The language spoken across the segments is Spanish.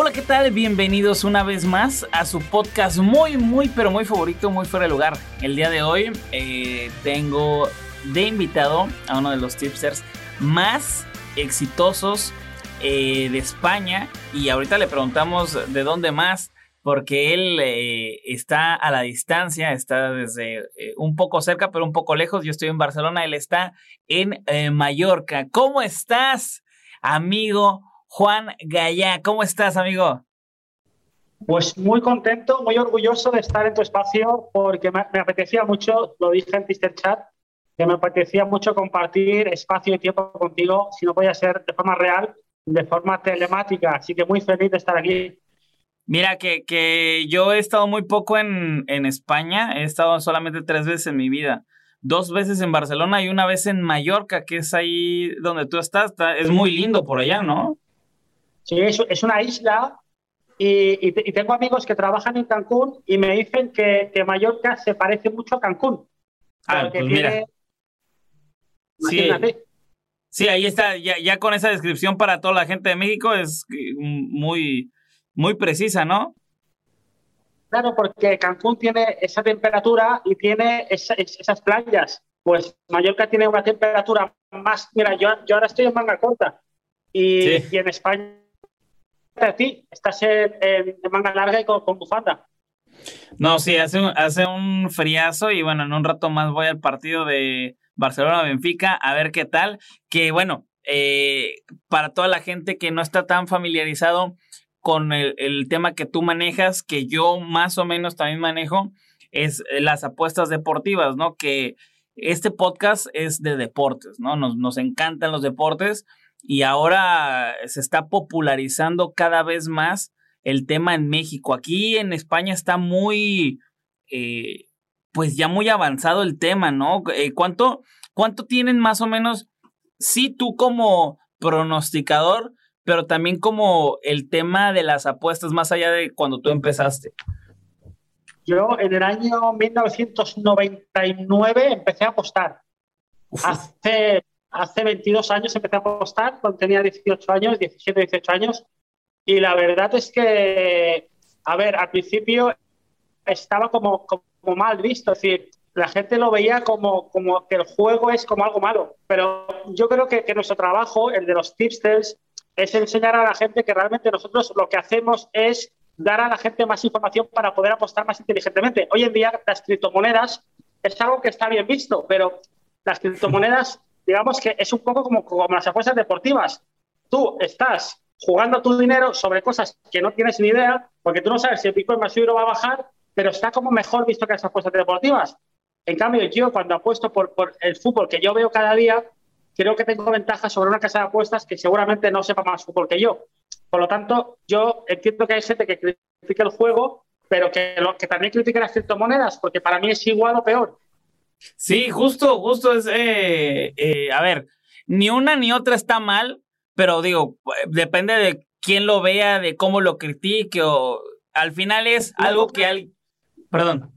Hola, ¿qué tal? Bienvenidos una vez más a su podcast muy, muy, pero muy favorito, muy fuera de lugar. El día de hoy eh, tengo de invitado a uno de los tipsters más exitosos eh, de España y ahorita le preguntamos de dónde más porque él eh, está a la distancia, está desde un poco cerca pero un poco lejos. Yo estoy en Barcelona, él está en Mallorca. ¿Cómo estás, amigo? Juan Gallá. ¿Cómo estás, amigo? Pues muy contento, muy orgulloso de estar en tu espacio porque me, apetecía mucho, lo dije en Twitter Chat, que me apetecía mucho compartir espacio y tiempo contigo, si no podía ser de forma real, de forma telemática. Así que muy feliz de estar aquí. Mira, que, que yo he estado muy poco en, en España, he estado solamente tres veces en mi vida dos veces en Barcelona y una vez en Mallorca, que es ahí donde tú estás. Es muy lindo por allá, ¿no? Sí, es, es una isla y, tengo amigos que trabajan en Cancún y me dicen que, Mallorca se parece mucho a Cancún. Ah, pues mira. Sí, ahí está, ya, con esa descripción para toda la gente de México es muy, muy precisa, ¿no? Claro, porque Cancún tiene esa temperatura y tiene esas playas. Pues Mallorca tiene una temperatura más. Mira, yo, yo ahora estoy en manga corta y en España a ti? Estás en, manga larga y con, bufanda. No, sí, hace un, hace un friazo y bueno, en un rato más voy al partido de Barcelona-Benfica a ver qué tal. Que bueno, eh, para toda la gente que no está tan familiarizado con el, tema que tú manejas, que yo más o menos también manejo, es las apuestas deportivas, ¿no? Que este podcast es de deportes, ¿no? Nos, nos encantan los deportes y ahora se está popularizando cada vez más el tema en México. Aquí en España está muy, eh, pues ya muy avanzado el tema, ¿no? Eh, ¿cuánto, ¿Cuánto tienen más o menos, sí tú como pronosticador, pero también como el tema de las apuestas más allá de cuando tú empezaste? Yo en el año 1999 empecé a apostar. Hace hace 22 años empecé a apostar, cuando tenía 18 años, 17, 18 años, y la verdad es que, a ver, al principio estaba como, como mal visto, es decir, la gente lo veía como, como que el juego es como algo malo, pero yo creo que, que nuestro trabajo, el de los tipsters, es enseñar a la gente que realmente nosotros lo que hacemos es dar a la gente más información para poder apostar más inteligentemente. Hoy en día las criptomonedas es algo que está bien visto, pero las criptomonedas digamos que es un poco como, como las apuestas deportivas. Tú estás jugando tu dinero sobre cosas que no tienes ni idea, porque tú no sabes si el Bitcoin más va a bajar, pero está como mejor visto que las apuestas deportivas. En cambio, yo cuando apuesto por, por el fútbol que yo veo cada día, creo que tengo ventaja sobre una casa de apuestas que seguramente no sepa más fútbol que yo. Por lo tanto, yo entiendo que hay gente que critica el juego, pero que, lo, que también critica las criptomonedas, porque para mí es igual o peor. Sí, justo, justo es, eh, eh, a ver, ni una ni otra está mal, pero digo, depende de quién lo vea, de cómo lo critique, o al final es algo que hay, perdón,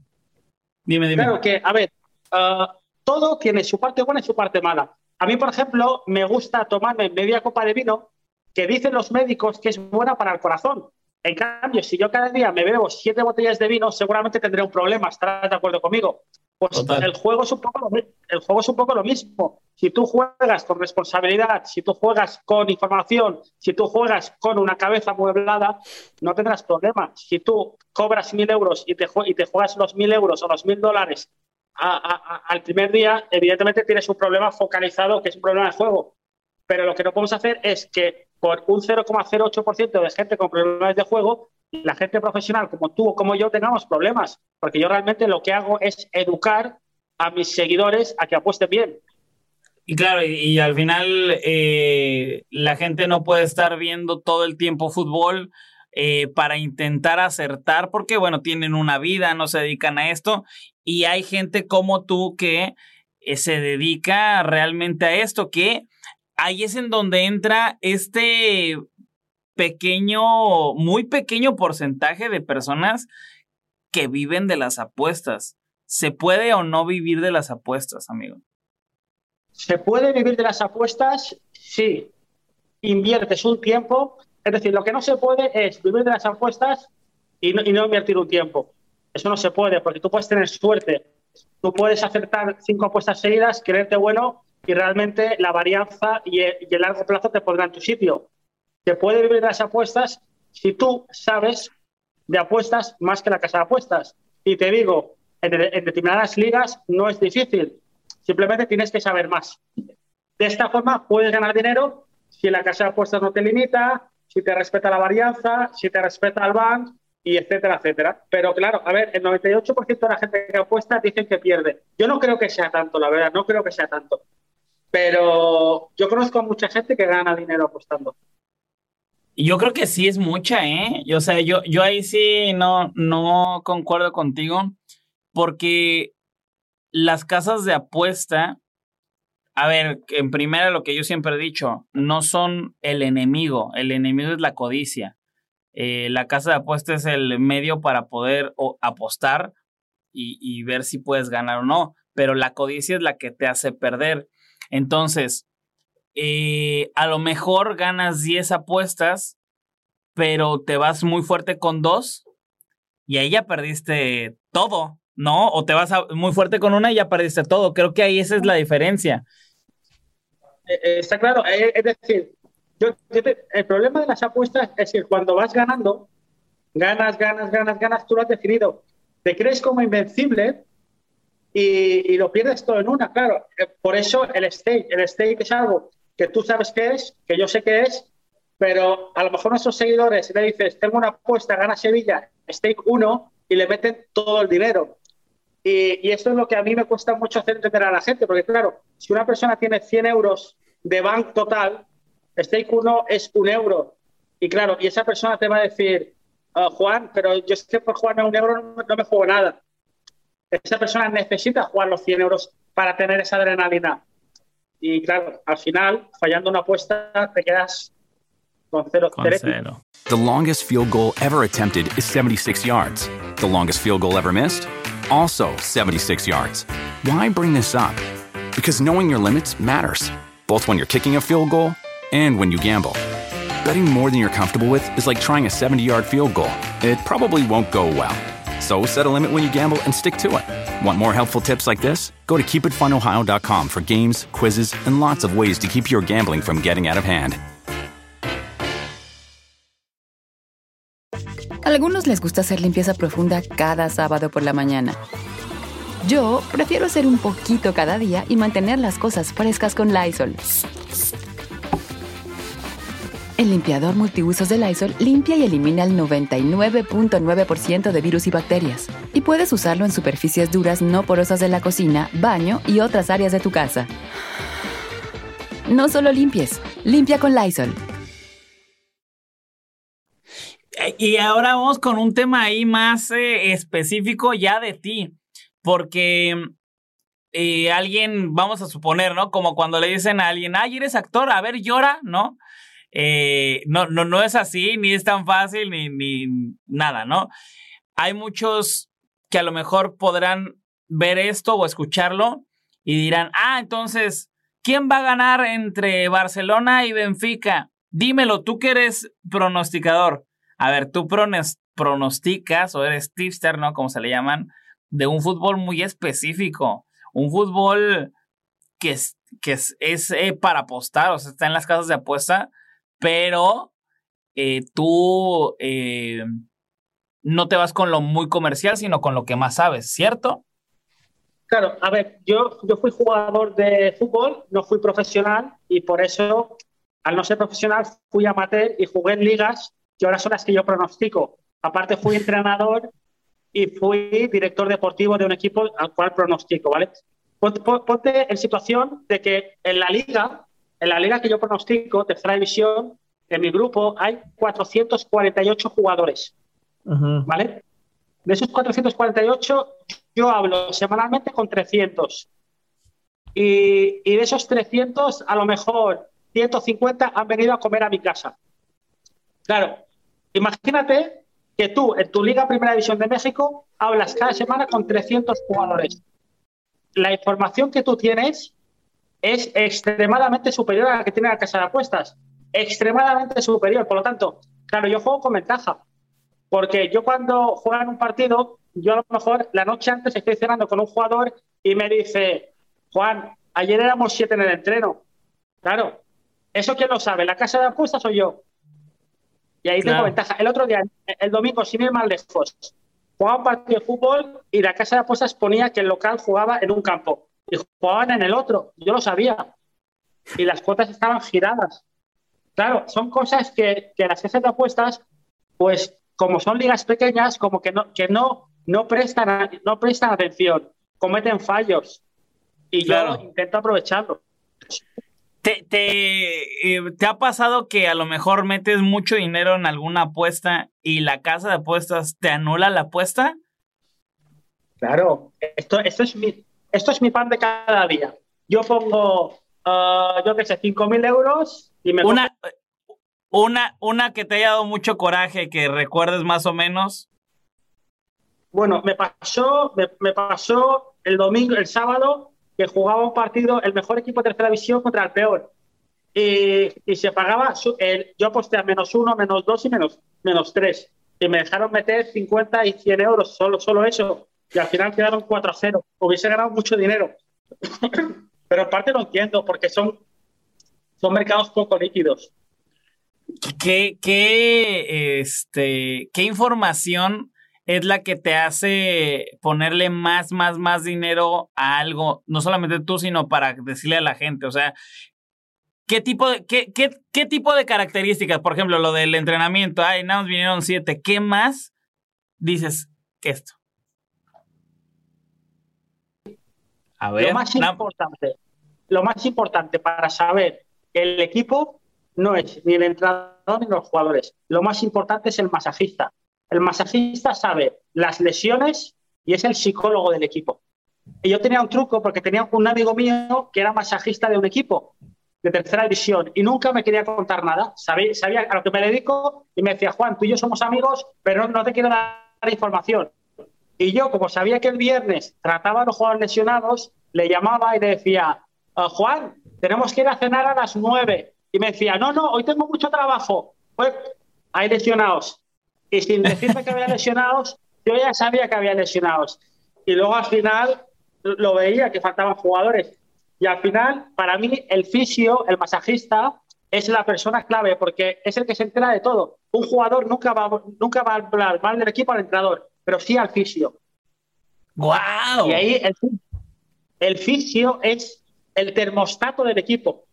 dime, dime. Claro que, a ver, ah, todo tiene su parte buena y su parte mala. A mí, por ejemplo, me gusta tomarme media copa de vino que dicen los médicos que es buena para el corazón. En cambio, si yo cada día me bebo siete botellas de vino, seguramente tendré un problema. ¿Estarás de acuerdo conmigo? Pues el juego, es un poco lo, el juego es un poco lo mismo. Si tú juegas con responsabilidad, si tú juegas con información, si tú juegas con una cabeza mueblada, no tendrás problemas. Si tú cobras mil euros y te, y te juegas los mil euros o los mil dólares al primer día, evidentemente tienes un problema focalizado que es un problema de juego. Pero lo que no podemos hacer es que por un 0,08% de gente con problemas de juego la gente profesional como tú o como yo tengamos problemas, porque yo realmente lo que hago es educar a mis seguidores a que apuesten bien. Y claro, y, al final eh, la gente no puede estar viendo todo el tiempo fútbol eh, para intentar acertar, porque bueno, tienen una vida, no se dedican a esto, y hay gente como tú que eh, se dedica realmente a esto, que ahí es en donde entra este pequeño, muy pequeño porcentaje de personas que viven de las apuestas. ¿Se puede o no vivir de las apuestas, amigo? ¿Se puede vivir de las apuestas? Sí. Inviertes un tiempo. Es decir, lo que no se puede es vivir de las apuestas y no, invertir un tiempo. Eso no se puede, porque tú puedes tener suerte. Tú puedes acertar cinco apuestas seguidas, creerte bueno y realmente la varianza y el, y el largo plazo te pondrá en tu sitio se puede vivir las apuestas si tú sabes de apuestas más que la casa de apuestas. Y te digo, en, determinadas ligas no es difícil, simplemente tienes que saber más. De esta forma puedes ganar dinero si la casa de apuestas no te limita, si te respeta la varianza, si te respeta el bank, y etcétera, etcétera. Pero claro, a ver, el 98% de la gente que apuesta dicen que pierde. Yo no creo que sea tanto, la verdad, no creo que sea tanto. Pero yo conozco a mucha gente que gana dinero apostando. Yo creo que sí es mucha, ¿eh? O sea, yo, yo ahí sí no, no concuerdo contigo, porque las casas de apuesta, a ver, en primera lo que yo siempre he dicho, no son el enemigo, el enemigo es la codicia. Eh, la casa de apuesta es el medio para poder apostar y, y ver si puedes ganar o no, pero la codicia es la que te hace perder. Entonces, eh, a lo mejor ganas 10 apuestas, pero te vas muy fuerte con dos y ahí ya perdiste todo, ¿no? O te vas muy fuerte con una y ya perdiste todo. Creo que ahí esa es la diferencia. Eh, eh, está claro, es decir, el problema de las apuestas es que cuando vas ganando, ganas, ganas, ganas, ganas, tú lo has definido. Te crees como invencible y, y, lo pierdes todo en una, claro. Por eso el stake, el stake es algo que tú sabes qué es, que yo sé qué es, pero a lo mejor nuestros seguidores le dices, tengo una apuesta, gana Sevilla, stake 1, y le meten todo el dinero. Y, esto es lo que a mí me cuesta mucho hacer entender a la gente, porque claro, si una persona tiene 100 euros de bank total, stake 1 es un euro. Y claro, y esa persona te va a decir, ah, Juan, pero yo sé que por jugarme un euro no, no me juego nada. Esa persona necesita jugar los 100 euros para tener esa adrenalina. Y claro, al final, fallando una apuesta, te quedas con cero. Con cero. The longest field goal ever attempted is 76 yards. The longest field goal ever missed? Also 76 yards. Why bring this up? Because knowing your limits matters, both when you're kicking a field goal and when you gamble. Betting more than you're comfortable with is like trying a 70 yard field goal. It probably won't go well. So set a limit when you gamble and stick to it. Want more helpful tips like this? Go to keepitfunohio.com for games, quizzes, and lots of ways to keep your gambling from getting out of hand. Algunos les gusta hacer limpieza profunda cada sábado por la mañana. Yo prefiero hacer un poquito cada día y mantener las cosas frescas con Lysol. El limpiador multiusos de Lysol limpia y elimina el 99.9% de virus y bacterias. Y puedes usarlo en superficies duras no porosas de la cocina, baño y otras áreas de tu casa. No solo limpies, limpia con Lysol. Y ahora vamos con un tema ahí más eh, específico ya de ti, porque eh, alguien, vamos a suponer, ¿no? Como cuando le dicen a alguien, ay, eres actor, a ver, llora, ¿no? Eh, no, no, no es así, ni es tan fácil, ni, ni nada, ¿no? Hay muchos que a lo mejor podrán ver esto o escucharlo y dirán, ah, entonces, ¿quién va a ganar entre Barcelona y Benfica? Dímelo, tú que eres pronosticador. A ver, tú pronosticas o eres tipster, ¿no? Como se le llaman. de un fútbol muy específico, un fútbol que es, que es, eh, para apostar, o sea, está en las casas de apuesta, pero eh, tú eh, no te vas con lo muy comercial, sino con lo que más sabes, ¿cierto? Claro, a ver, yo, yo fui jugador de fútbol, no fui profesional y por eso, al no ser profesional, fui amateur y jugué en ligas que ahora son las que yo pronostico. Aparte, fui entrenador y fui director deportivo de un equipo al cual pronostico, ¿vale? Ponte en situación de que en la liga, en la liga que yo pronostico, tercera división, en mi grupo hay 448 jugadores, ¿vale? De esos 448, yo hablo semanalmente con 300. Y, y, de esos 300, a lo mejor 150 han venido a comer a mi casa. Claro, imagínate que tú en tu Liga Primera División de México hablas cada semana con 300 jugadores. La información que tú tienes es extremadamente superior a la que tiene la casa de apuestas. Extremadamente superior. Por lo tanto, claro, yo juego con ventaja. Porque yo cuando juego en un partido, yo a lo mejor la noche antes estoy cenando con un jugador y me dice, Juan, ayer éramos siete en el entreno. Claro, ¿eso quién lo sabe? ¿La casa de apuestas o yo? Y ahí tengo ventaja. El otro día, el domingo, sin ir más lejos, jugaba un partido de fútbol y la casa de apuestas ponía que el local jugaba en un campo y jugaban en el otro. Yo lo sabía. Y las cuotas estaban giradas. Claro, son cosas que, que las casas de apuestas, pues como son ligas pequeñas, como que no, que no, no, prestan, no prestan atención, cometen fallos. Y yo intento aprovecharlo. ¿Te, te, eh, ¿Te ha pasado que a lo mejor metes mucho dinero en alguna apuesta y la casa de apuestas te anula la apuesta? Claro, esto, esto, es, mi, esto es mi pan de cada día. Yo pongo, uh, yo qué sé, 5 mil euros y me... Una, una, una que te haya dado mucho coraje, que recuerdes más o menos. Bueno, me pasó, me, me pasó el domingo, el sábado, que jugaba un partido el mejor equipo de tercera división contra el peor. Y, y se pagaba, el, yo aposté a menos uno, menos dos y menos, menos tres. Y me dejaron meter 50 y 100 euros, solo, solo eso. Y al final quedaron 4 a 0. Hubiese ganado mucho dinero. Pero en parte no entiendo, porque son, son mercados poco líquidos. ¿Qué, qué, este, ¿Qué información es la que te hace ponerle más, más, más dinero a algo, no solamente tú, sino para decirle a la gente, o sea, ¿qué tipo de, qué, qué, qué tipo de características, por ejemplo, lo del entrenamiento, ay, nada más vinieron siete, ¿qué más dices esto? A ver, lo más importante, lo más importante para saber el equipo no es ni el entrenador ni los jugadores. Lo más importante es el masajista. El masajista sabe las lesiones y es el psicólogo del equipo. Y yo tenía un truco porque tenía un amigo mío que era masajista de un equipo de tercera división y nunca me quería contar nada. Sabía, sabía a lo que me dedico y me decía, Juan, tú y yo somos amigos, pero no, te quiero dar información. Y yo, como sabía que el viernes trataba a los jugadores lesionados, le llamaba y le decía, ah, Juan, tenemos que ir a cenar a las nueve. Y me decía, no, no, hoy tengo mucho trabajo. Pues hay lesionados y sin decirme que había lesionados, yo ya sabía que había lesionados. Y luego al final lo veía que faltaban jugadores. Y al final, para mí, el fisio, el masajista, es la persona clave porque es el que se entera de todo. Un jugador nunca va, nunca va a hablar mal del equipo al entrenador, pero sí al fisio. ¡Guau! Y ahí el, el fisio es el termostato del equipo.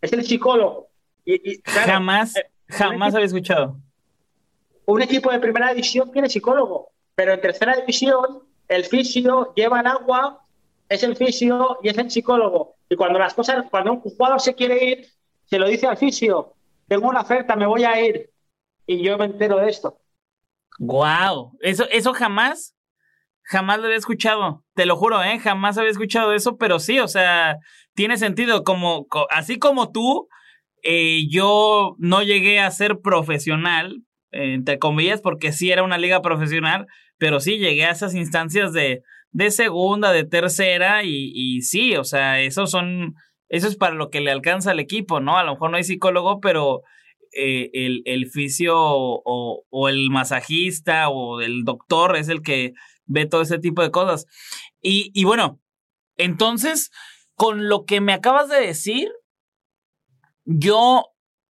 Es el psicólogo. Y, jamás, eh, jamás había escuchado un equipo de primera división tiene psicólogo, pero en tercera división el fisio lleva el agua, es el fisio y es el psicólogo. Y cuando las cosas, cuando un jugador se quiere ir, se lo dice al fisio, tengo una oferta, me voy a ir. Y yo me entero de esto. Wow, eso, eso jamás, jamás lo había escuchado. Te lo juro, ¿eh? Jamás había escuchado eso, pero sí, o sea, tiene sentido. Como, así como tú, eh, yo no llegué a ser profesional, entre comillas, porque sí era una liga profesional, pero sí llegué a esas instancias de, de segunda, de tercera, y, sí, o sea, eso son, eso es para lo que le alcanza al equipo, ¿no? A lo mejor no hay psicólogo, pero eh, el, el fisio o, el masajista o el doctor es el que ve todo ese tipo de cosas. Y, y bueno, entonces, con lo que me acabas de decir, yo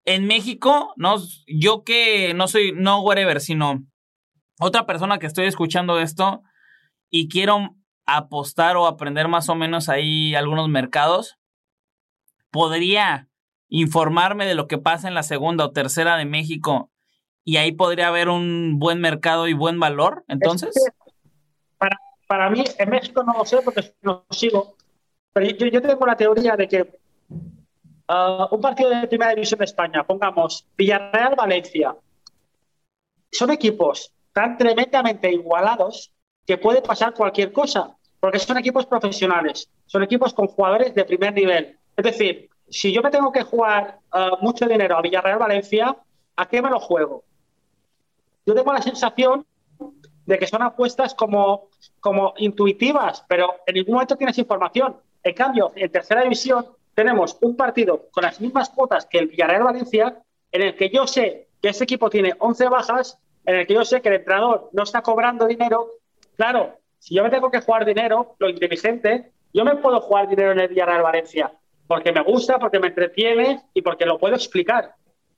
en México, no, yo que no soy, no whatever, sino otra persona que estoy escuchando esto y quiero apostar o aprender más o menos ahí algunos mercados, podría informarme de lo que pasa en la segunda o tercera de México y ahí podría haber un buen mercado y buen valor, entonces. para, para mí, en México no lo sé porque no sigo, pero yo, yo tengo la teoría de que uh, un partido de primera división de España, pongamos Villarreal-Valencia, son equipos tan tremendamente igualados que puede pasar cualquier cosa, porque son equipos profesionales, son equipos con jugadores de primer nivel. Es decir, si yo me tengo que jugar uh, mucho dinero a Villarreal-Valencia, ¿a qué me lo juego? Yo tengo la sensación de que son apuestas como, como intuitivas, pero en ningún momento tienes información. En cambio, en tercera división tenemos un partido con las mismas cuotas que el Villarreal Valencia, en el que yo sé que ese equipo tiene 11 bajas, en el que yo sé que el entrenador no está cobrando dinero. Claro, si yo me tengo que jugar dinero, lo inteligente, yo me puedo jugar dinero en el Villarreal Valencia, porque me gusta, porque me entretiene y porque lo puedo explicar.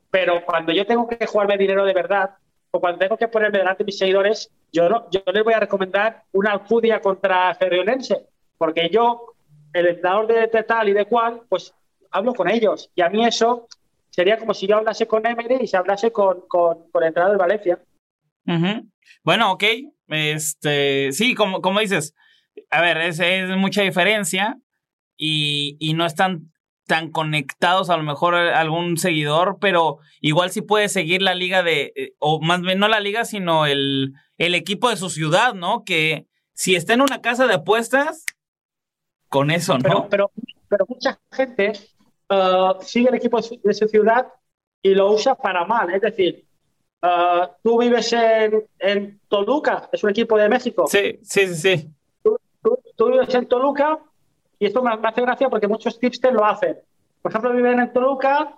Pero cuando yo tengo que jugarme dinero de verdad, o cuando tengo que ponerme delante de mis seguidores, yo, no, yo les voy a recomendar una Alcudia contra Ferrionense, porque yo el entrenador de, tal y de cual, pues hablo con ellos. Y a mí eso sería como si yo hablase con Emery y se hablase con, con, con el entrenador de Valencia. Bueno, ok. Este, sí, como, como dices, a ver, es, es mucha diferencia y, y, no están tan conectados a lo mejor algún seguidor, pero igual sí puede seguir la liga de, eh, o más bien no la liga, sino el, el equipo de su ciudad, ¿no? Que si está en una casa de apuestas, con eso, ¿no? Pero, pero, mucha gente uh, sigue el equipo de su ciudad y lo usa para mal. Es decir, uh, tú vives en, en, Toluca, es un equipo de México. Sí, sí, sí. sí. Tú, vives en Toluca y esto me, hace gracia porque muchos tipsters lo hacen. Por ejemplo, viven en Toluca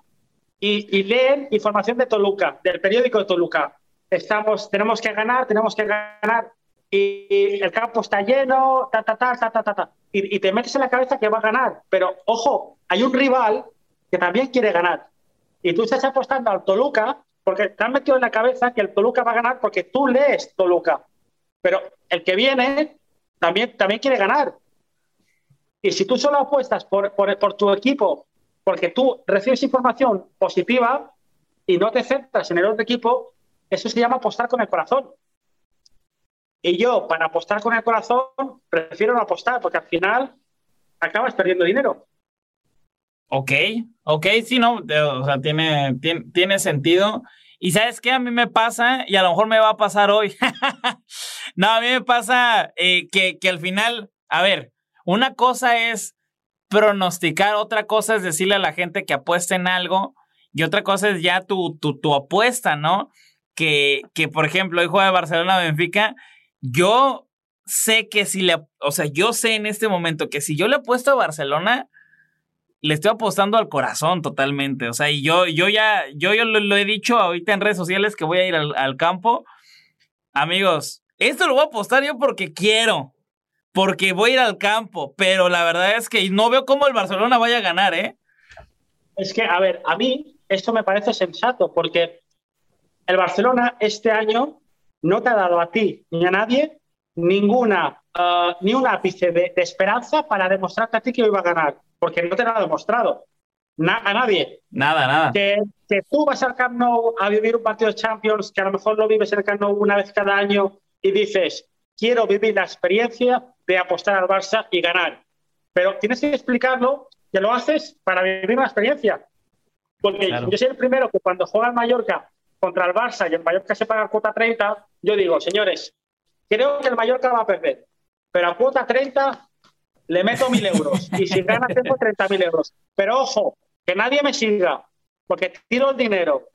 y, leen información de Toluca, del periódico de Toluca. Estamos, tenemos que ganar, tenemos que ganar y el campo está lleno, ta, ta, ta, ta, ta, ta, Y, te metes en la cabeza que va a ganar. Pero ojo, hay un rival que también quiere ganar. Y tú estás apostando al Toluca porque te han metido en la cabeza que el Toluca va a ganar porque tú lees Toluca. Pero el que viene también, también quiere ganar. Y si tú solo apuestas por, por, por tu equipo porque tú recibes información positiva y no te centras en el otro equipo, eso se llama apostar con el corazón. Y yo, para apostar con el corazón, prefiero no apostar, porque al final acabas perdiendo dinero. Ok, ok, sí, no, o sea, tiene, tiene, sentido. Y sabes qué, a mí me pasa, y a lo mejor me va a pasar hoy. no, a mí me pasa eh, que, que al final, a ver, una cosa es pronosticar, otra cosa es decirle a la gente que apueste en algo, y otra cosa es ya tu, tu, tu apuesta, ¿no? Que, que, por ejemplo, hoy juega Barcelona-Benfica yo sé que si le, o sea, yo sé en este momento que si yo le apuesto a Barcelona, le estoy apostando al corazón totalmente. O sea, y yo, yo ya, yo, yo lo, he dicho ahorita en redes sociales que voy a ir al, campo. Amigos, esto lo voy a apostar yo porque quiero. Porque voy a ir al campo. Pero la verdad es que no veo cómo el Barcelona vaya a ganar, ¿eh? Es que, a ver, a mí esto me parece sensato porque el Barcelona este año no te ha dado a ti ni a nadie ninguna, uh, ni un ápice de, esperanza para demostrarte a ti que va a ganar, porque no te lo ha demostrado. a nadie. Nada, nada. Que, que, tú vas al Camp Nou a vivir un partido de Champions, que a lo mejor lo vives en el Camp Nou una vez cada año y dices, quiero vivir la experiencia de apostar al Barça y ganar. Pero tienes que explicarlo que lo haces para vivir una experiencia. Porque yo soy el primero que cuando juega al Mallorca contra el Barça y el Mallorca se paga cuota 30, yo digo, señores, creo que el Mallorca va a perder, pero a cuota 30 le meto mil euros y si gana tengo 30 mil euros. Pero ojo, que nadie me siga, porque tiro el dinero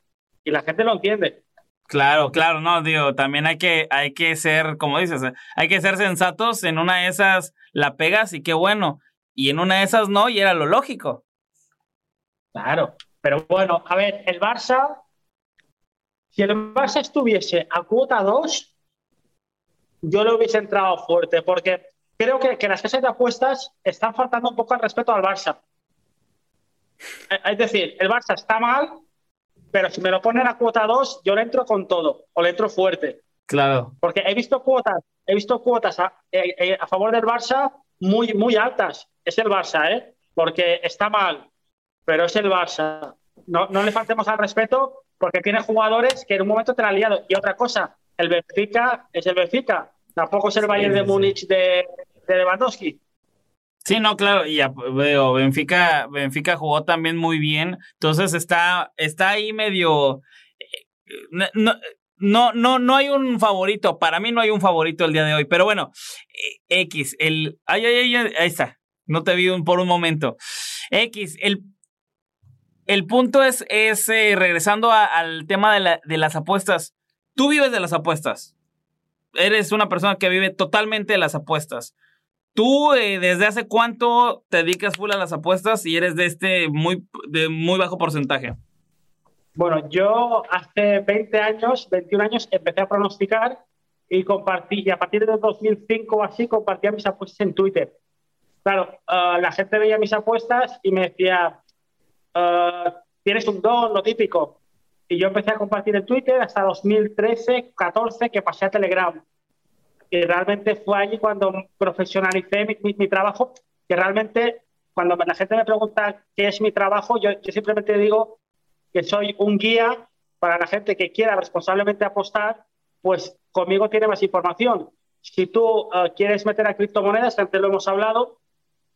y la gente lo entiende. Claro, claro, no, digo, también hay que, hay que ser, como dices, hay que ser sensatos, en una de esas la pegas y qué bueno, y en una de esas no, y era lo lógico. Claro, pero bueno, a ver, el Barça si el Barça estuviese a cuota 2, yo le hubiese entrado fuerte, porque creo que, que las casas de apuestas están faltando un poco al respeto al Barça. Eh, es decir, el Barça está mal, pero si me lo ponen a cuota 2, yo le entro con todo, o le entro fuerte. Claro. Porque he visto cuotas, he visto cuotas a, eh, eh, a favor del Barça muy, muy altas. Es el Barça, ¿eh? Porque está mal, pero es el Barça. No, no le faltemos al respeto porque tiene jugadores que en un momento te la han liado. Y otra cosa, el Benfica es el Benfica. Tampoco es el Bayern de Múnich de, de Lewandowski. Sí, no, claro, y veo, Benfica, Benfica jugó también muy bien, entonces está, está ahí medio, eh, no, no, no, no hay un favorito, para mí no hay un favorito el día de hoy, pero bueno, eh, X, el, ay, ay, ay, ahí está, no te vi por un momento, X, el, el punto es, es eh, regresando al tema de, la, de las apuestas, tú vives de las apuestas, eres una persona que vive totalmente de las apuestas. ¿Tú eh, desde hace cuánto te dedicas full a las apuestas y eres de este muy, de muy bajo porcentaje? Bueno, yo hace 20 años, 21 años, empecé a pronosticar y compartí, y a partir de 2005 o así, compartía mis apuestas en Twitter. Claro, uh, la gente veía mis apuestas y me decía, uh, tienes un don, lo típico. Y yo empecé a compartir en Twitter hasta 2013, 14, que pasé a Telegram y realmente fue allí cuando profesionalicé mi, trabajo, que realmente cuando la gente me pregunta qué es mi trabajo, yo, simplemente digo que soy un guía para la gente que quiera responsablemente apostar, pues conmigo tiene más información. Si tú eh, quieres meter a criptomonedas, que antes lo hemos hablado,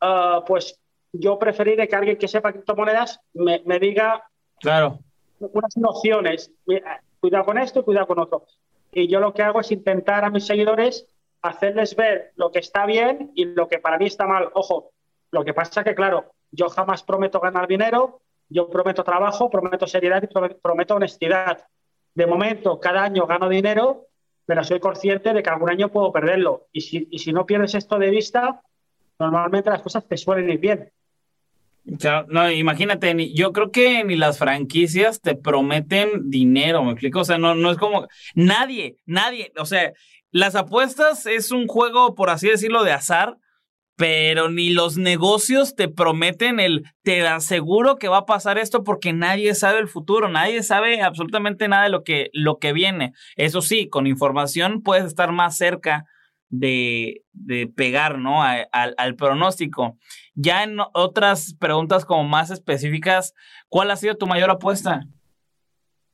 eh, pues yo preferiré que alguien que sepa criptomonedas me, me diga claro. unas nociones. Cuidado con esto y cuidado con otro y yo lo que hago es intentar a mis seguidores hacerles ver lo que está bien y lo que para mí está mal. Ojo, lo que pasa es que, claro, yo jamás prometo ganar dinero, yo prometo trabajo, prometo seriedad y prometo honestidad. De momento, cada año gano dinero, pero soy consciente de que algún año puedo perderlo. Y si, y si no pierdes esto de vista, normalmente las cosas te suelen ir bien no, imagínate, yo creo que ni las franquicias te prometen dinero, ¿me explico? O sea, no, no es como nadie, nadie, o sea, las apuestas es un juego, por así decirlo, de azar, pero ni los negocios te prometen el, te aseguro que va a pasar esto porque nadie sabe el futuro, nadie sabe absolutamente nada de lo que, lo que viene. Eso sí, con información puedes estar más cerca de, de pegar, ¿no? al pronóstico. Ya en otras preguntas como más específicas, ¿cuál ha sido tu mayor apuesta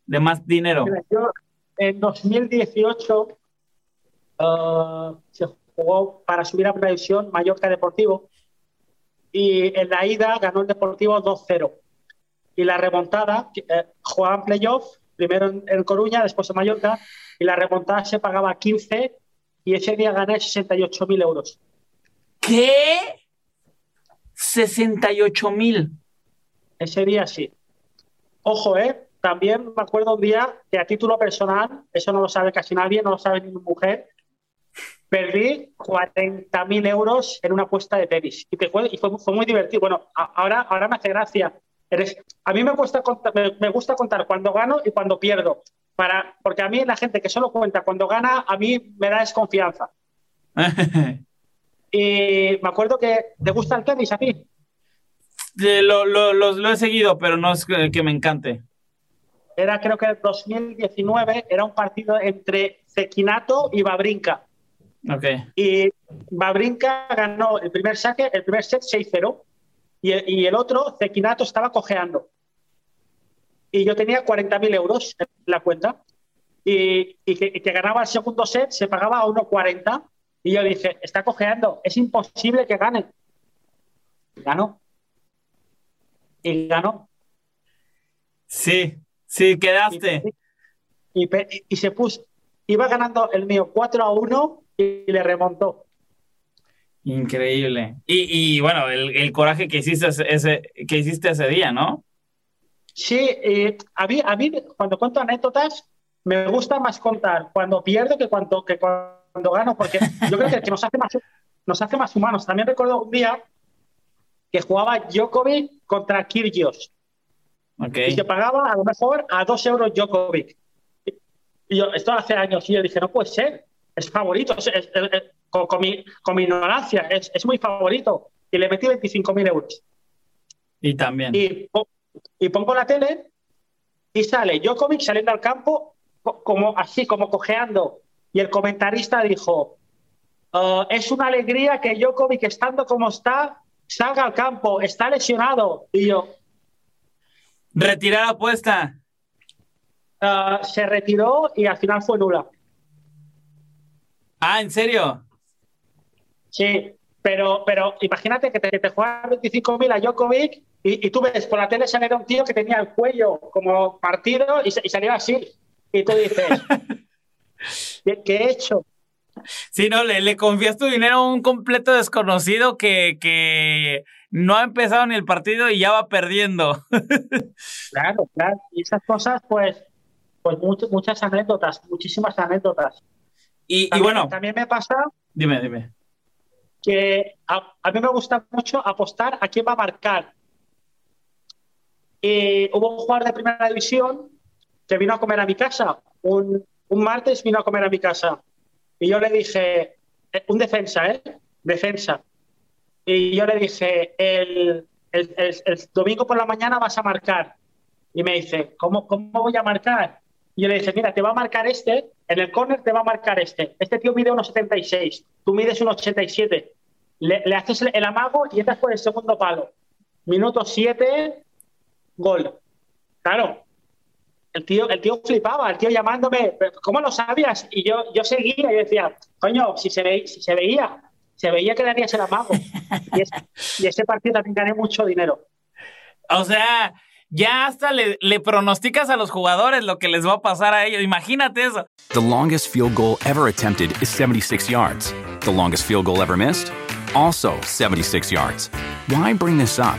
de más dinero? en 2018 uh, se jugó para subir a primera división Mallorca Deportivo y en la ida ganó el Deportivo 2-0. Y la remontada, eh, jugaban playoff, primero en, en, Coruña, después en Mallorca, y la remontada se pagaba 15 y ese día gané 68.000 euros. ¿Qué? 68 mil. Ese día sí. Ojo, ¿eh? También me acuerdo un día que a título personal, eso no lo sabe casi nadie, no lo sabe ni mi mujer, perdí 40 mil euros en una apuesta de tenis. Y, fue, y fue, muy divertido. Bueno, ahora, ahora me hace gracia. Eres, a mí me gusta, contar, me, gusta contar cuando gano y cuando pierdo. Para, porque a mí la gente que solo cuenta cuando gana, a mí me da desconfianza. Y me acuerdo que te gusta el tenis a ti. Lo, lo, lo, he seguido, pero no es que, me encante. Era creo que el 2019 era un partido entre Cequinato y Babrinka. Okay. Y Babrinka ganó el primer saque, el primer set 6-0 y, y, el otro, Cequinato, estaba cojeando. Y yo tenía 40.000 euros en la cuenta. Y, y que, que, ganaba el segundo set se pagaba a 1.40 y yo dije, está cojeando, es imposible que gane. ganó. Y ganó. Sí, sí, quedaste. Y, se puso, iba ganando el mío 4 a 1 y le remontó. Increíble. Y, bueno, el, coraje que hiciste ese, que hiciste ese día, ¿no? Sí, eh, a, mí, a mí cuando cuento anécdotas me gusta más contar cuando pierdo que cuando, que cuando gano, porque yo creo que, nos, hace más, nos hace más humanos. También recuerdo un día que jugaba Djokovic contra Kyrgios. Y se pagaba a lo mejor a dos euros Djokovic. Y yo, esto hace años, y yo dije, no puede ser. es favorito, con, mi, con, mi, ignorancia, es, es, muy favorito. Y le metí 25.000 euros. Y también. Y, y, pongo la tele y sale Djokovic saliendo al campo como así, como cojeando. Y el comentarista dijo, oh, es una alegría que Djokovic, estando como está, salga al campo, está lesionado. Y yo... Retirar la apuesta. Ah, se retiró y al final fue nula. Ah, ¿en serio? Sí, pero, pero imagínate que te, te juegas 25.000 a Djokovic y, tú ves por la tele sale un tío que tenía el cuello como partido y, y salió así. Y tú dices, ¿qué, he hecho? Sí, no, le, le, confías tu dinero a un completo desconocido que, que no ha empezado ni el partido y ya va perdiendo. claro, claro. Y esas cosas, pues, pues muchas anécdotas, muchísimas anécdotas. Y, bueno. También me pasa. Dime, dime. Que a, mí me gusta mucho apostar a quién va a marcar. Y hubo un jugador de primera división que vino a comer a mi casa. Un, un martes vino a comer a mi casa. Y yo le dije, eh, un defensa, ¿eh? Defensa. Y yo le dije, el, el, el, domingo por la mañana vas a marcar. Y me dice, ¿cómo, cómo voy a marcar? Y yo le dije, mira, te va a marcar este, en el corner te va a marcar este. Este tío mide 1,76, tú mides 1,87. Le, le haces el, amago y entras por el segundo palo. Minuto 7, gol. Claro, el tío, el tío flipaba, el tío llamándome, ¿cómo lo sabías? Y yo, yo seguía y decía, coño, si se, ve, si se veía, se veía que darías el amago. Y, y ese partido también gané mucho dinero. O sea, ya hasta le, le, pronosticas a los jugadores lo que les va a pasar a ellos. Imagínate eso. The longest field goal ever attempted is 76 yards. The longest field goal ever missed? Also 76 yards. Why bring this up?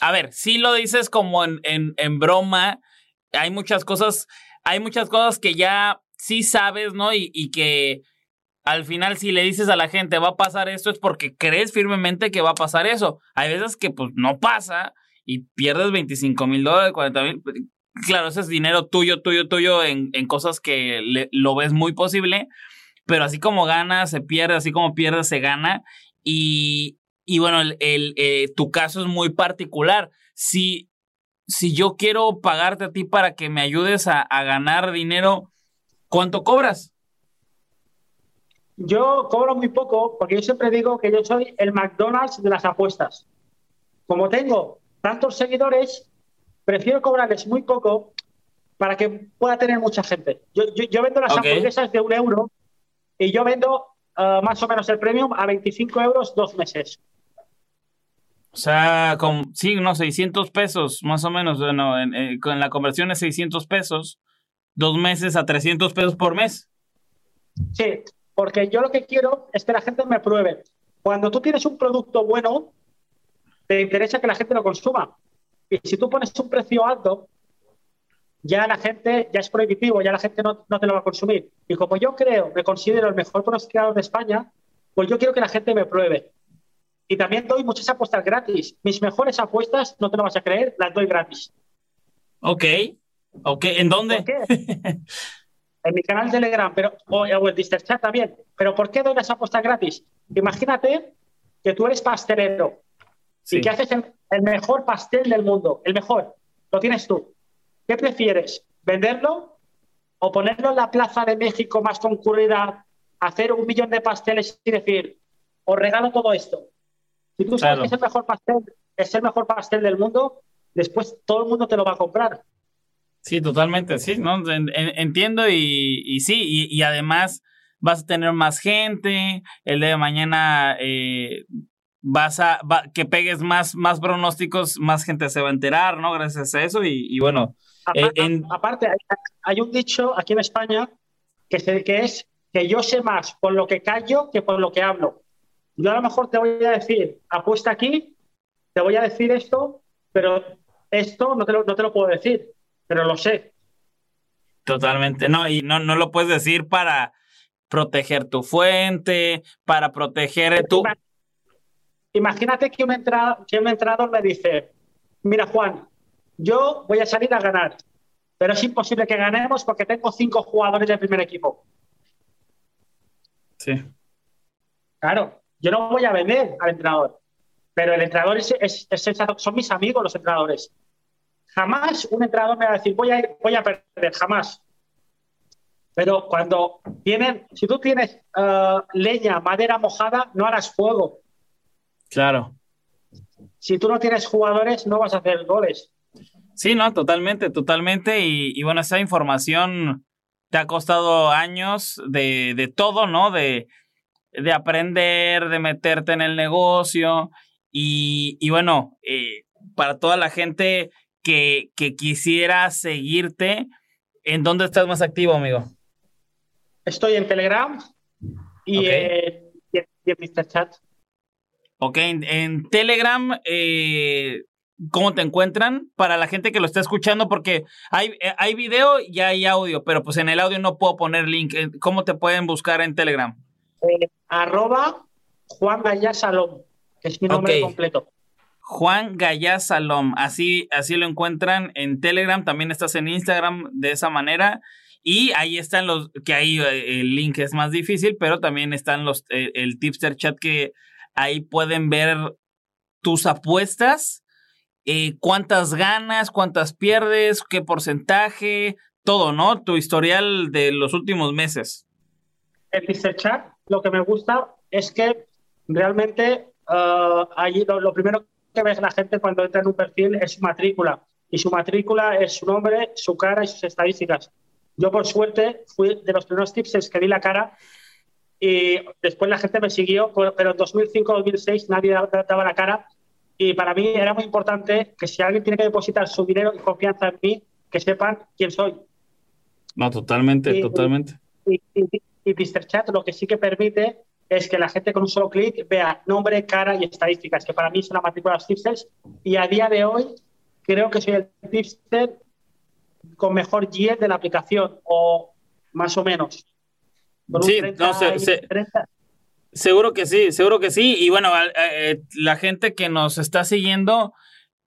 A ver, si lo dices como en, en broma. Hay muchas cosas hay muchas cosas que ya sí sabes, ¿no? Y, y, que al final si le dices a la gente va a pasar esto es porque crees firmemente que va a pasar eso. Hay veces que pues no pasa y pierdes 25 mil dólares, 40 mil. Claro, ese es dinero tuyo, tuyo, tuyo en, en cosas que lo ves muy posible, pero así como gana, se pierde, así como pierde, se gana. Y, y bueno, el, el eh, tu caso es muy particular. Si, si yo quiero pagarte a ti para que me ayudes a, ganar dinero, ¿cuánto cobras? Yo cobro muy poco porque yo siempre digo que yo soy el McDonald's de las apuestas. Como tengo tantos seguidores, prefiero cobrarles muy poco para que pueda tener mucha gente. Yo, vendo las hamburguesas de un euro y yo vendo uh, más o menos el premium a 25 euros dos meses. O sea, con, sí, unos 600 pesos, más o menos, bueno, eh, con la conversión es 600 pesos, dos meses a 300 pesos por mes. Sí, porque yo lo que quiero es que la gente me pruebe. Cuando tú tienes un producto bueno, te interesa que la gente lo consuma. Y si tú pones un precio alto, ya la gente, ya es prohibitivo, ya la gente no, no te lo va a consumir. Y como yo creo, me considero el mejor pronunciador de España, pues yo quiero que la gente me pruebe. Y también doy muchas apuestas gratis. Mis mejores apuestas, no te lo vas a creer, las doy gratis. Ok. Ok, ¿en dónde? en mi canal de Telegram, pero, o, el Discord Chat también. Pero ¿por qué doy las apuestas gratis? Imagínate que tú eres pastelero y que haces el, mejor pastel del mundo, el mejor. Lo tienes tú. ¿Qué prefieres? ¿Venderlo o ponerlo en la plaza de México más concurrida, hacer un millón de pasteles y decir, os regalo todo esto. Si tú sabes que es el mejor pastel, es el mejor pastel del mundo, después todo el mundo te lo va a comprar. Sí, totalmente, sí, ¿no? entiendo y, y sí, y, además vas a tener más gente, el día de mañana eh, vas a, que pegues más, más pronósticos, más gente se va a enterar, ¿no? Gracias a eso y, bueno. Eh, aparte, hay, un dicho aquí en España que, que es que yo sé más por lo que callo que por lo que hablo. Yo a lo mejor te voy a decir, apuesta aquí, te voy a decir esto, pero esto no te lo, no te lo puedo decir, pero lo sé. Totalmente, no, y no, no lo puedes decir para proteger tu fuente, para proteger tu... Imagínate que un, entrado, que un entrenador me dice, mira Juan, yo voy a salir a ganar, pero es imposible que ganemos porque tengo cinco jugadores del primer equipo. Sí. Claro, yo no voy a vender al entrenador, pero el entrenador es, es, son mis amigos los entrenadores. Jamás un entrenador me va a decir, voy a, voy a perder, jamás. Pero cuando tienen, si tú tienes eh, leña, madera mojada, no harás fuego. Claro. Si tú no tienes jugadores, no vas a hacer goles. Sí, no, totalmente, totalmente. Y, bueno, esa información te ha costado años de, de todo, ¿no? De, de, aprender, de meterte en el negocio. Y, y bueno, eh, para toda la gente que, que quisiera seguirte, ¿en dónde estás más activo, amigo? Estoy en Telegram y, en, Mr. Chat. Ok, en, Telegram, eh, ¿cómo te encuentran? Para la gente que lo está escuchando, porque hay, eh, hay video y hay audio, pero pues en el audio no puedo poner link. Eh, ¿Cómo te pueden buscar en Telegram? Arroba Juan Gallá Salom, que es mi nombre completo. Juan Gallá Salom, así, así lo encuentran en Telegram, también estás en Instagram de esa manera. Y ahí están los, que ahí el link es más difícil, pero también están los, el tipster chat que Ahí pueden ver tus apuestas, eh, cuántas ganas, cuántas pierdes, qué porcentaje, todo, ¿no? Tu historial de los últimos meses. El Chat, lo que me gusta es que realmente uh, lo, primero que ve la gente cuando entra en un perfil es su matrícula. Y su matrícula es su nombre, su cara y sus estadísticas. Yo, por suerte, fui de los primeros tips que vi la cara y después la gente me siguió, pero en 2005-2006 nadie daba la cara y para mí era muy importante que si alguien tiene que depositar su dinero y confianza en mí, que sepan quién soy. No, totalmente, totalmente. Y, y, Chat lo que sí que permite es que la gente con un solo clic vea nombre, cara y estadísticas, que para mí es una matrícula de tipsters y a día de hoy creo que soy el tipster con mejor yield de la aplicación o más o menos sí, no, seguro que sí, seguro que sí. Y bueno, eh, la gente que nos está siguiendo,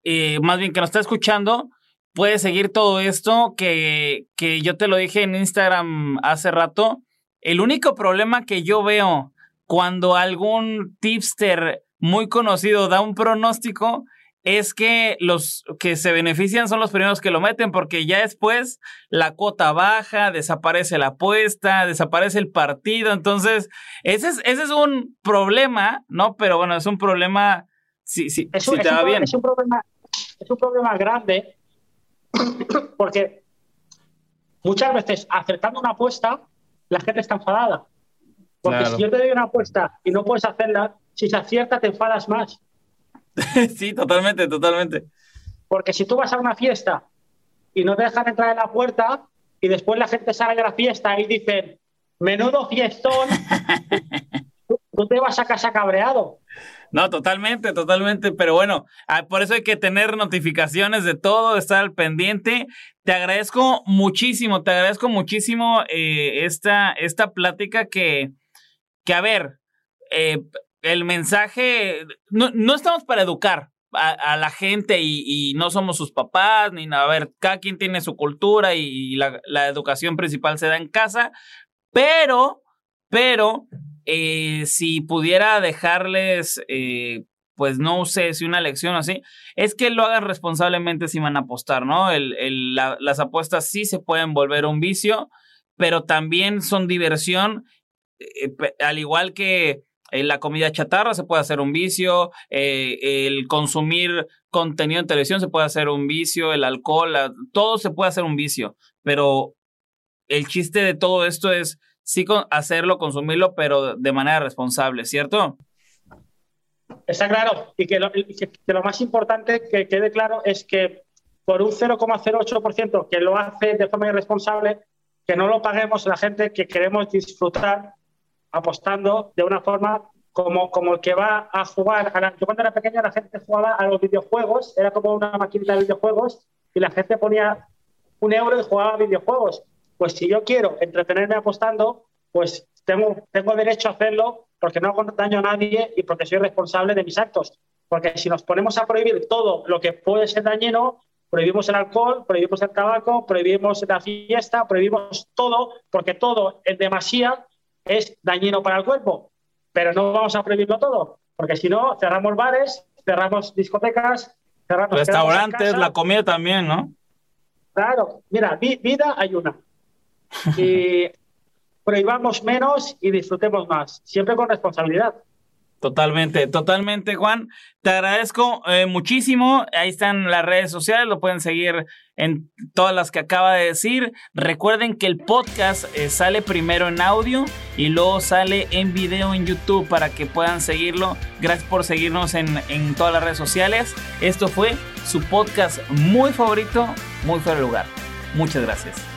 eh, más bien que nos está escuchando, puede seguir todo esto que, que yo te lo dije en Instagram hace rato. El único problema que yo veo cuando algún tipster muy conocido da un pronóstico es que los que se benefician son los primeros que lo meten, porque ya después la cuota baja, desaparece la apuesta, desaparece el partido. Entonces, ese es, ese es un problema, ¿no? Pero bueno, es un problema si, si, te va bien. Es un, problema, es un problema grande, porque muchas veces acertando una apuesta, la gente está enfadada. Porque si yo te doy una apuesta y no puedes hacerla, si se acierta te enfadas más. sí, totalmente, totalmente. Porque si tú vas a una fiesta y no te dejan entrar en la puerta y después la gente sale de la fiesta y dicen, menudo fiestón, tú te vas a casa cabreado. No, totalmente, totalmente. Pero bueno, ah, por eso hay que tener notificaciones de todo, estar al pendiente. Te agradezco muchísimo, te agradezco muchísimo eh, esta, esta plática que, que a ver, eh, el mensaje, no, no estamos para educar a, la gente y, no somos sus papás, ni nada. A ver, cada quien tiene su cultura y, la, educación principal se da en casa, pero, pero, eh, si pudiera dejarles, eh, pues no sé si una lección así, es que lo hagan responsablemente si van a apostar, ¿no? Las apuestas sí se pueden volver un vicio, pero también son diversión, eh, al igual que la comida chatarra se puede hacer un vicio, el consumir contenido en televisión se puede hacer un vicio, el alcohol, todo se puede hacer un vicio, pero el chiste de todo esto es sí hacerlo, consumirlo, pero de manera responsable, ¿cierto? Está claro, y que lo, más importante que quede claro es que por un 0,08% que lo hace de forma irresponsable, que no lo paguemos la gente que queremos disfrutar apostando de una forma como, como el que va a jugar. Yo cuando era pequeña la gente jugaba a los videojuegos, era como una maquinita de videojuegos y la gente ponía un euro y jugaba videojuegos. Pues si yo quiero entretenerme apostando, pues tengo, tengo derecho a hacerlo porque no hago daño a nadie y porque soy responsable de mis actos. Porque si nos ponemos a prohibir todo lo que puede ser dañino, prohibimos el alcohol, prohibimos el tabaco, prohibimos la fiesta, prohibimos todo, porque todo en demasía es dañino para el cuerpo. Pero no vamos a prohibirlo todo, porque si no, cerramos bares, cerramos discotecas, cerramos restaurantes, la comida también, ¿no? Claro, mira, vida hay una. Y prohibamos menos y disfrutemos más, siempre con responsabilidad. Totalmente, totalmente, Juan. Te agradezco eh, muchísimo. Ahí están las redes sociales, lo pueden seguir en todas las que acaba de decir. Recuerden que el podcast eh, sale primero en audio y luego sale en video en YouTube para que puedan seguirlo. Gracias por seguirnos en, en todas las redes sociales. Esto fue su podcast muy favorito, muy fuera de lugar. Muchas gracias.